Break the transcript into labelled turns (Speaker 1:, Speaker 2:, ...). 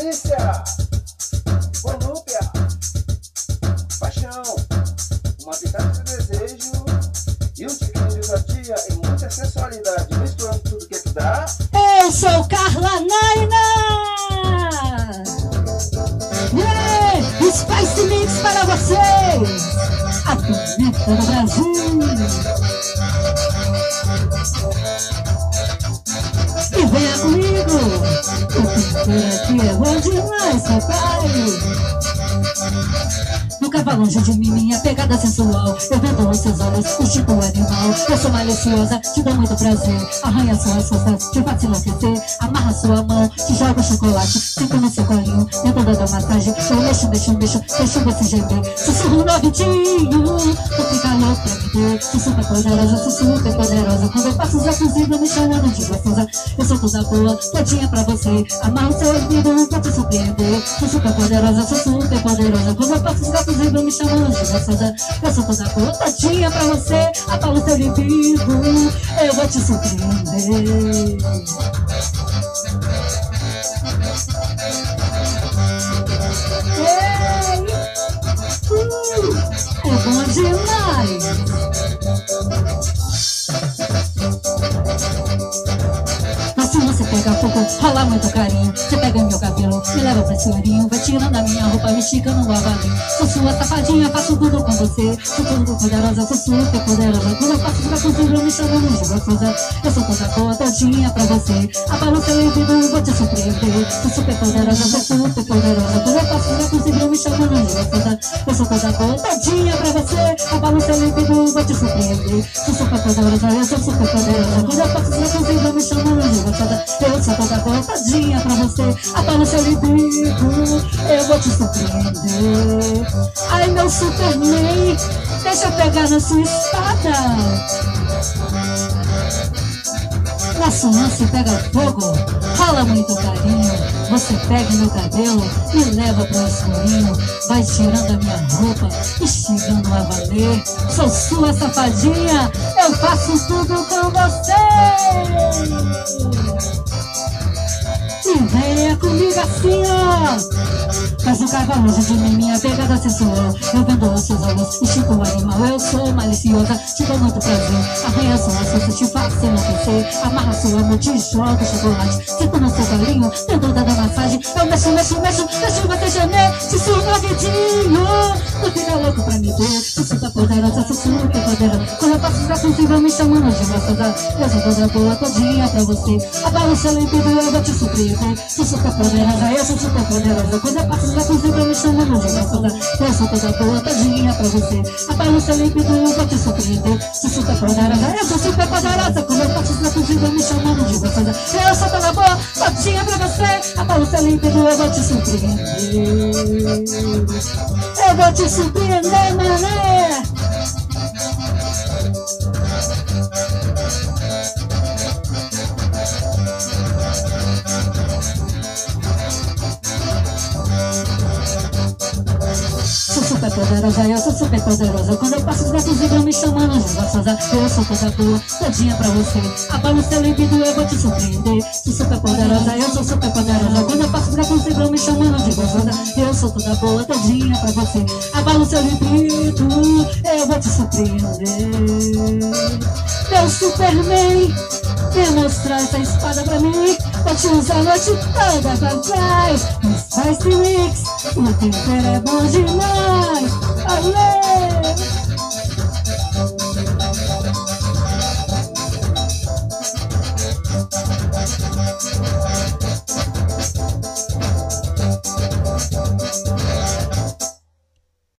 Speaker 1: malícia, volúpia, paixão, uma pitada de desejo e um tiquinho de ousadia e muita sensualidade, misturando tudo que tu dá.
Speaker 2: Eu sou Carla Naina! Yeah! Spice Mix para vocês! A pimenta do Brasil! Demais, papai! Vá longe de mim, minha pegada sensual. Eu vendo os seus olhos, o tipo animal. Eu sou maliciosa, te dou muito prazer. Arranha suas costas, te faço enlouquecer. Amarra sua mão, te joga chocolate. Sinto no seu colinho, dentro da massagem. Eu mexo, mexo, mexo, deixo você gemer. Sussurro no ouvidinho, tu fica louco pra me ter Sou super poderosa, sou super poderosa. Quando eu passo os inclusive me chamando de gostosa Eu sou toda boa, todinha pra você. Amarra o seu ouvido pra te surpreender Sou super poderosa, super poderosa. Quando eu passo os inclusive me chamando? De gostosa Eu sou toda boa, todinha pra você. Abalo seu libido, eu vou te surpreender. Ei, uh, é bom demais Fogo, rola muito carinho. Você pega meu cabelo, me leva pra esse Vai tirando a minha roupa, me estica no avalinho Sou sua safadinha, faço tudo com você. Sou tudo poderosa, sou super poderosa. Quando eu faço pra contigo, me chamam de gostosa. Eu sou toda boa, todinha pra você. Abalo seu libido, vou te surpreender. Sou super poderosa, sou super poderosa. Quando eu faço pra contigo, me chamam de gostosa. Eu sou toda boa, todinha pra você Abalo seu libido, vou te surpreender Sou super poderosa, eu sou super poderosa Quando eu faço pra contigo, me chamam de gostosa Eu sou toda boa, todinha pra você Abalo seu libido, eu vou te surpreender Ai meu Superman, deixa eu pegar na sua espada Nosso lance pega fogo, rola muito carinho. Você pega meu cabelo e leva pro escurinho Vai tirando a minha roupa e chegando a valer. Sou sua safadinha, eu faço tudo com você e venha comigo assim, ó Faz um cavalo longe de mim, minha pegada sensual Eu vendo os seus olhos, estico o animal Eu sou maliciosa, te dou muito prazer Arranha sua força, te faço enlouquecer Amarra sua mão, te jogo chocolate Sinto no seu galinho, dentro da massagem Eu mexo, mexo, mexo, deixo você gemer Te subo vidinho, tu fica louco pra me ver? Sou super poderosa, sou super poderosa Quando eu passo pra contigo, me chamando de gostosa Eu sou toda boa, todinha pra você. Abalo seu libido, eu vou te surpreender Sou super poderosa, eu sou super poderosa. Eu passo pra contigo, me chamando de gostosa Eu sou toda boa, todinha pra você. Abalo seu libido, eu vou te surpreender Sou super poderosa, eu sou super poderosa. Eu passo pra contigo, me chamando de gostosa Eu sou toda boa, todinha pra você. Abalo seu libido, eu vou te surpreender Eu vou te surpreender, mané Poderosa, eu sou super poderosa Quando eu passo os braços vibram me chamando gostosa Eu sou toda boa, todinha pra você Abalo seu libido, eu vou te surpreender Sou super poderosa, eu sou super poderosa Quando eu passo os braços vibram me chamando de gostosa Eu sou toda boa, todinha pra você Abalo seu libido, eu vou te surpreender Meu Superman Vem mostrar essa espada pra mim Vou te usar a noite toda pra trás Mas faz mix O tempero é bom demais Alê!